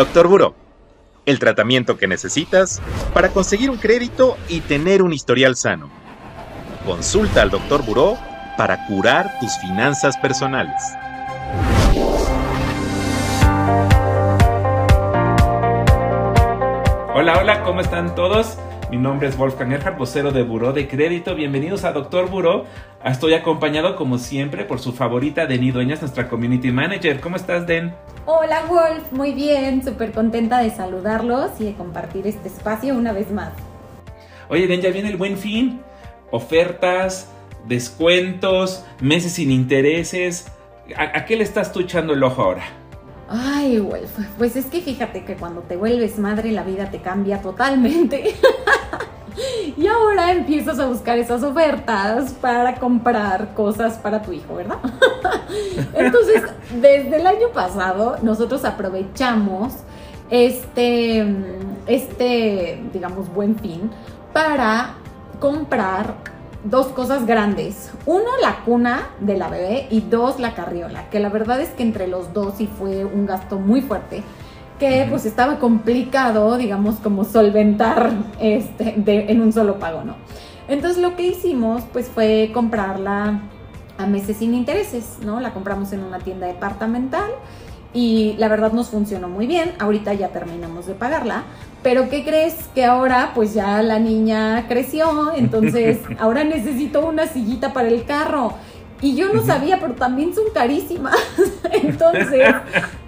Doctor Buró, el tratamiento que necesitas para conseguir un crédito y tener un historial sano. Consulta al Doctor Buró para curar tus finanzas personales. Hola, hola, ¿cómo están todos? Mi nombre es Wolfgang Erhard, vocero de Buró de Crédito. Bienvenidos a Doctor Buró. Estoy acompañado, como siempre, por su favorita, Deni Dueñas, nuestra Community Manager. ¿Cómo estás, Den? Hola, Wolf. Muy bien. Súper contenta de saludarlos y de compartir este espacio una vez más. Oye, Den, ya viene el buen fin. Ofertas, descuentos, meses sin intereses. ¿A, a qué le estás tú echando el ojo ahora? Ay, Wolf, pues es que fíjate que cuando te vuelves madre la vida te cambia totalmente. y ahora empiezas a buscar esas ofertas para comprar cosas para tu hijo, ¿verdad? Entonces, desde el año pasado nosotros aprovechamos este, este, digamos, buen fin para comprar dos cosas grandes. Uno, la cuna de la bebé y dos, la carriola, que la verdad es que entre los dos sí fue un gasto muy fuerte que pues estaba complicado, digamos, como solventar este, en un solo pago, ¿no? Entonces lo que hicimos pues fue comprarla a meses sin intereses, ¿no? La compramos en una tienda departamental y la verdad nos funcionó muy bien. Ahorita ya terminamos de pagarla, pero ¿qué crees? Que ahora pues ya la niña creció, entonces ahora necesito una sillita para el carro. Y yo no sabía, pero también son carísimas. Entonces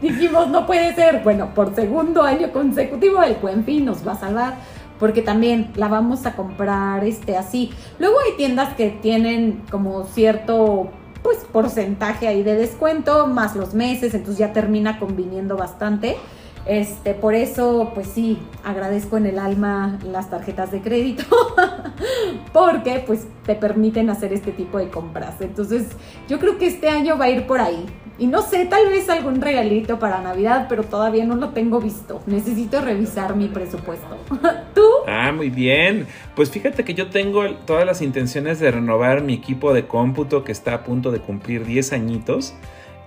dijimos, no puede ser. Bueno, por segundo año consecutivo el buen fin nos va a salvar. Porque también la vamos a comprar este así. Luego hay tiendas que tienen como cierto pues porcentaje ahí de descuento, más los meses, entonces ya termina conviniendo bastante. Este, por eso, pues sí, agradezco en el alma las tarjetas de crédito, porque pues te permiten hacer este tipo de compras. Entonces, yo creo que este año va a ir por ahí. Y no sé, tal vez algún regalito para Navidad, pero todavía no lo tengo visto. Necesito revisar mi presupuesto. ¿Tú? Ah, muy bien. Pues fíjate que yo tengo todas las intenciones de renovar mi equipo de cómputo que está a punto de cumplir 10 añitos.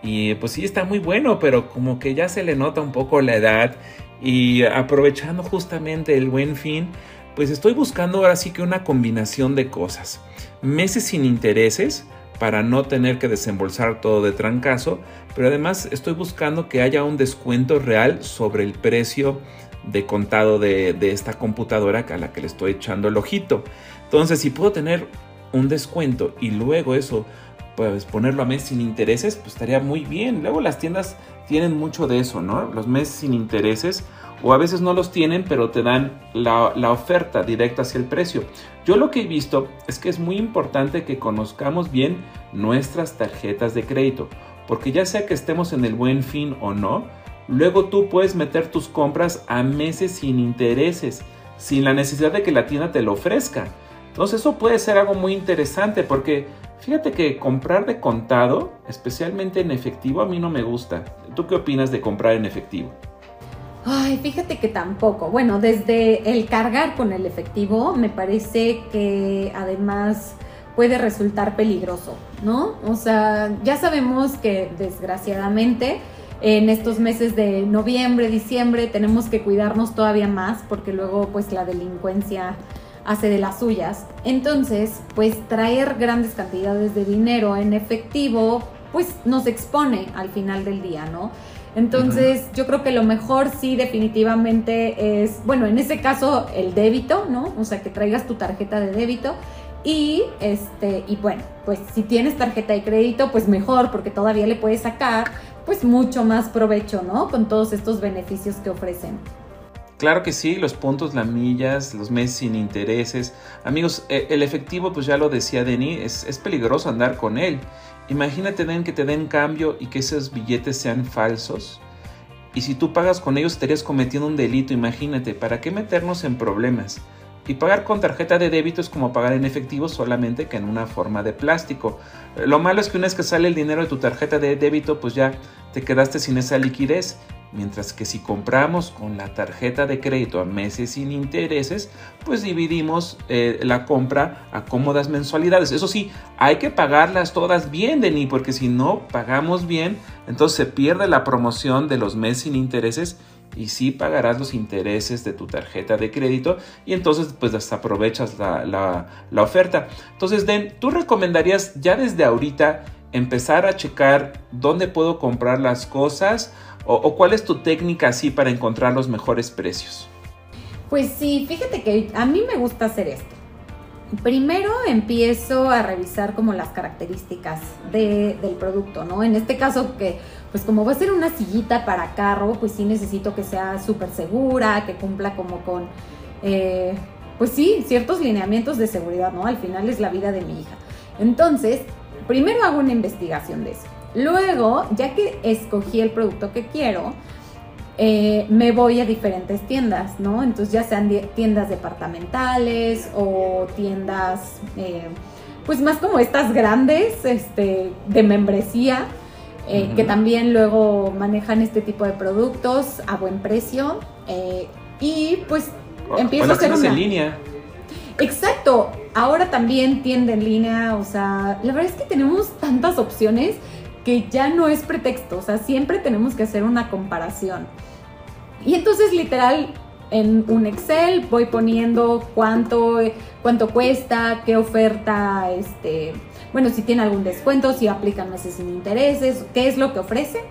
Y pues sí, está muy bueno, pero como que ya se le nota un poco la edad. Y aprovechando justamente el buen fin, pues estoy buscando ahora sí que una combinación de cosas. Meses sin intereses para no tener que desembolsar todo de trancazo, pero además estoy buscando que haya un descuento real sobre el precio de contado de, de esta computadora a la que le estoy echando el ojito. Entonces, si puedo tener un descuento y luego eso pues ponerlo a mes sin intereses, pues estaría muy bien. Luego las tiendas tienen mucho de eso, ¿no? Los meses sin intereses, o a veces no los tienen, pero te dan la, la, oferta directa hacia el precio. Yo lo que he visto es que es muy importante que conozcamos bien nuestras tarjetas de crédito, porque ya sea que estemos en el buen fin o no, luego tú puedes meter tus compras a meses sin intereses, sin la necesidad de que la tienda te lo ofrezca. Entonces eso puede ser algo muy interesante porque Fíjate que comprar de contado, especialmente en efectivo, a mí no me gusta. ¿Tú qué opinas de comprar en efectivo? Ay, fíjate que tampoco. Bueno, desde el cargar con el efectivo, me parece que además puede resultar peligroso, ¿no? O sea, ya sabemos que desgraciadamente en estos meses de noviembre, diciembre, tenemos que cuidarnos todavía más porque luego pues la delincuencia hace de las suyas. Entonces, pues traer grandes cantidades de dinero en efectivo, pues nos expone al final del día, ¿no? Entonces, yo creo que lo mejor sí definitivamente es, bueno, en ese caso el débito, ¿no? O sea, que traigas tu tarjeta de débito y este y bueno, pues si tienes tarjeta de crédito, pues mejor porque todavía le puedes sacar pues mucho más provecho, ¿no? Con todos estos beneficios que ofrecen. Claro que sí, los puntos, las millas, los meses sin intereses. Amigos, e, el efectivo, pues ya lo decía Denis, es, es peligroso andar con él. Imagínate, Den, que te den cambio y que esos billetes sean falsos. Y si tú pagas con ellos estarías cometiendo un delito, imagínate, ¿para qué meternos en problemas? Y pagar con tarjeta de débito es como pagar en efectivo solamente que en una forma de plástico. Lo malo es que una vez que sale el dinero de tu tarjeta de débito, pues ya te quedaste sin esa liquidez Mientras que si compramos con la tarjeta de crédito a meses sin intereses, pues dividimos eh, la compra a cómodas mensualidades. Eso sí, hay que pagarlas todas bien, Denis, porque si no pagamos bien, entonces se pierde la promoción de los meses sin intereses y sí pagarás los intereses de tu tarjeta de crédito y entonces pues aprovechas la, oferta. Entonces, Den, ¿tú recomendarías ya desde ahorita empezar a checar dónde puedo comprar las cosas o, o cuál es tu técnica así para encontrar los mejores precios? Pues sí, fíjate que a mí me gusta hacer esto. Primero empiezo a revisar como las características del producto, ¿no? En este caso que, pues como va a ser una sillita para carro, pues sí necesito que sea súper segura, que cumpla como con, eh, pues sí, ciertos lineamientos de seguridad, ¿no? Al final es la vida de mi hija. Entonces, primero hago una investigación de eso. Luego, ya que escogí el producto que quiero, eh, me voy a diferentes tiendas, ¿no? Entonces ya sean tiendas departamentales o tiendas, eh, pues más como estas grandes, este, de membresía, eh, que también luego manejan este tipo de productos a buen precio y pues empiezo a hacer una... en línea. Exacto, ahora también tienda en línea, o sea, la verdad es que tenemos tantas opciones que ya no es pretexto, o sea, siempre tenemos que hacer una comparación. Y entonces literal en un Excel voy poniendo cuánto, cuánto cuesta, qué oferta, este, bueno, si tiene algún descuento, si aplican meses sin intereses, qué es lo que ofrecen.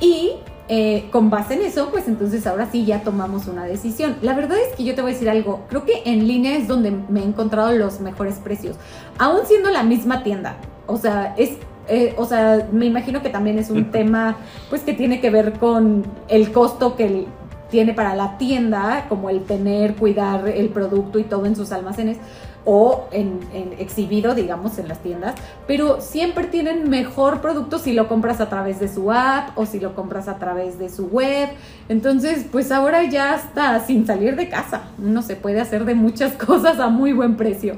Y eh, con base en eso, pues entonces ahora sí ya tomamos una decisión. La verdad es que yo te voy a decir algo, creo que en línea es donde me he encontrado los mejores precios, aún siendo la misma tienda. O sea, es eh, o sea, me imagino que también es un tema, pues que tiene que ver con el costo que tiene para la tienda, como el tener, cuidar el producto y todo en sus almacenes o en, exhibido, digamos, en las tiendas, pero siempre tienen mejor producto si lo compras a través de su app o si lo compras a través de su web. Entonces, pues ahora ya está sin salir de casa. Uno se puede hacer de muchas cosas a muy buen precio.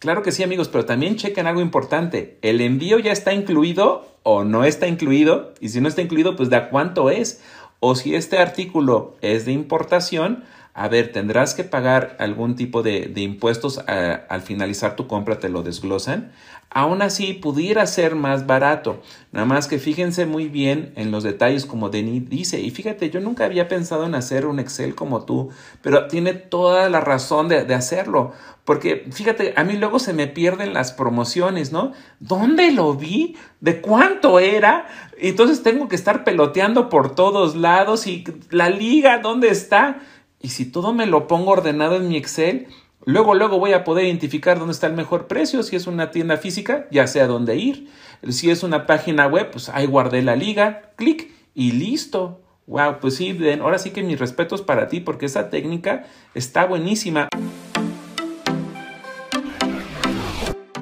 Claro que sí, amigos, pero también chequen algo importante. ¿El envío ya está incluido o no está incluido? Y si no está incluido, pues ¿de cuánto es? O si este artículo es de importación, a ver, tendrás que pagar algún tipo de, impuestos al finalizar tu compra, te lo desglosan. Aún así, pudiera ser más barato. Nada más que fíjense muy bien en los detalles como Denis dice. Y fíjate, yo nunca había pensado en hacer un Excel como tú, pero tiene toda la razón de, de hacerlo. Porque fíjate, a mí luego se me pierden las promociones, ¿no? ¿Dónde lo vi? ¿De cuánto era? Entonces tengo que estar peloteando por todos lados y la liga, ¿dónde está? Y si todo me lo pongo ordenado en mi Excel, luego, luego voy a poder identificar dónde está el mejor precio. Si es una tienda física, ya sé a dónde ir. Si es una página web, pues ahí guardé la liga, clic y listo. Wow, pues sí, ahora sí que mis respetos para ti porque esa técnica está buenísima.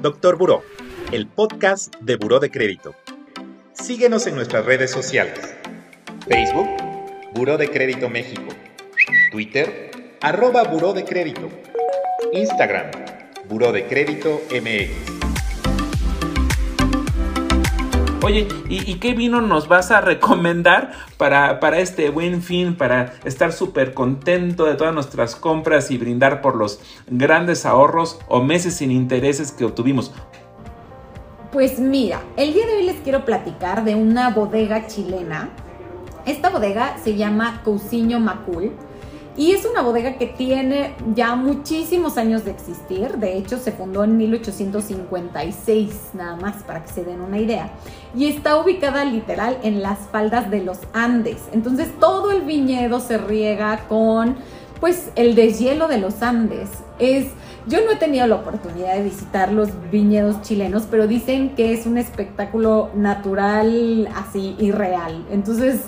Doctor Buró, el podcast de Buró de Crédito. Síguenos en nuestras redes sociales. Facebook, Buró de Crédito México. Twitter, arroba Buró de Crédito. Instagram, Buró de Crédito MX. Oye, ¿y, qué vino nos vas a recomendar para, para este buen fin, para estar súper contento de todas nuestras compras y brindar por los grandes ahorros o meses sin intereses que obtuvimos? Pues mira, el día de hoy les quiero platicar de una bodega chilena. Esta bodega se llama Cousiño Macul y es una bodega que tiene ya muchísimos años de existir. De hecho, se fundó en 1856, nada más para que se den una idea. Y está ubicada literal en las faldas de los Andes. Entonces, todo el viñedo se riega con, pues, el deshielo de los Andes. Es, yo no he tenido la oportunidad de visitar los viñedos chilenos, pero dicen que es un espectáculo natural, así, irreal. Entonces...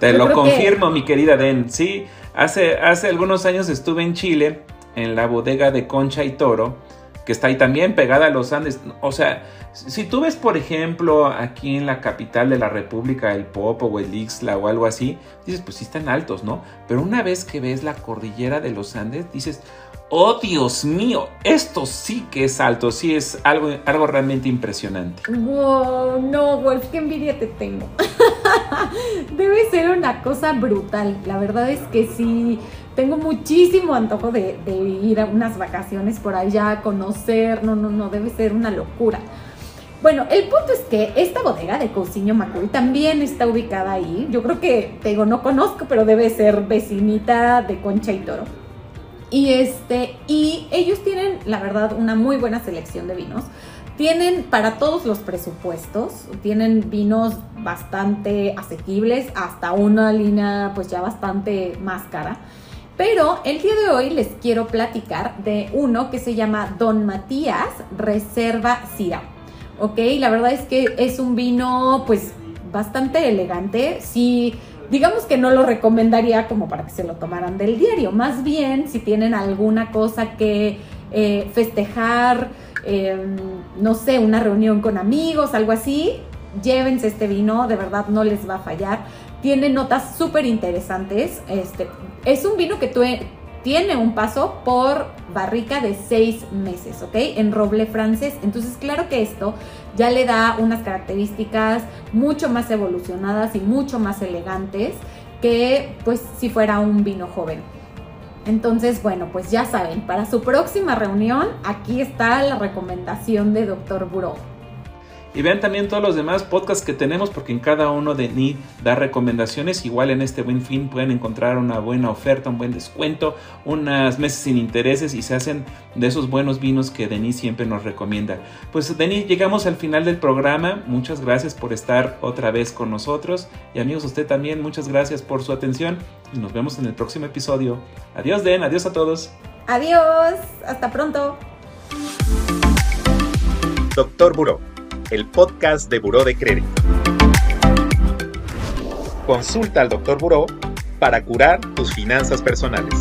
Te lo confirmo, mi querida Den. Sí, Hace, hace algunos años estuve en Chile, en la bodega de Concha y Toro, que está ahí también pegada a los Andes. O sea, si tú ves, por ejemplo, aquí en la capital de la República, el Popo o el Ixla o algo así, dices, pues sí están altos, ¿no? Pero una vez que ves la cordillera de los Andes, dices, oh Dios mío, esto sí que es alto, sí es algo, algo realmente impresionante. Wow, no, Wolf, qué envidia te tengo. Debe ser una cosa brutal. La verdad es que sí, tengo muchísimo antojo de, ir a unas vacaciones por allá, conocer. No, no, no, debe ser una locura. Bueno, el punto es que esta bodega de Cousiño Macuri también está ubicada ahí. Yo creo que, te no conozco, pero debe ser vecinita de Concha y Toro. Y este, y ellos tienen, la verdad, una muy buena selección de vinos. Tienen para todos los presupuestos, tienen vinos bastante asequibles, hasta una línea pues ya bastante más cara. Pero el día de hoy les quiero platicar de uno que se llama Don Matías Reserva Sira. Ok, la verdad es que es un vino pues bastante elegante. Si digamos que no lo recomendaría como para que se lo tomaran del diario. Más bien, si tienen alguna cosa que eh, festejar, em, no sé, una reunión con amigos, algo así, llévense este vino, de verdad no les va a fallar. Tiene notas súper interesantes. Este, es un vino que tiene un paso por barrica de seis meses, ¿ok? En roble francés. Entonces, claro que esto ya le da unas características mucho más evolucionadas y mucho más elegantes que pues si fuera un vino joven. Entonces, bueno, pues ya saben, para su próxima reunión, aquí está la recomendación de Dr. Buró. Y vean también todos los demás podcasts que tenemos porque en cada uno de ni da recomendaciones. Igual en este buen fin pueden encontrar una buena oferta, un buen descuento, unas meses sin intereses y se hacen de esos buenos vinos que Denis siempre nos recomienda. Pues Denis, llegamos al final del programa. Muchas gracias por estar otra vez con nosotros. Y amigos, usted también, muchas gracias por su atención. Y nos vemos en el próximo episodio. Adiós, Den. Adiós a todos. Adiós. Hasta pronto. Doctor Buró el podcast de Buró de Crédito. Consulta al Dr. Buró para curar tus finanzas personales.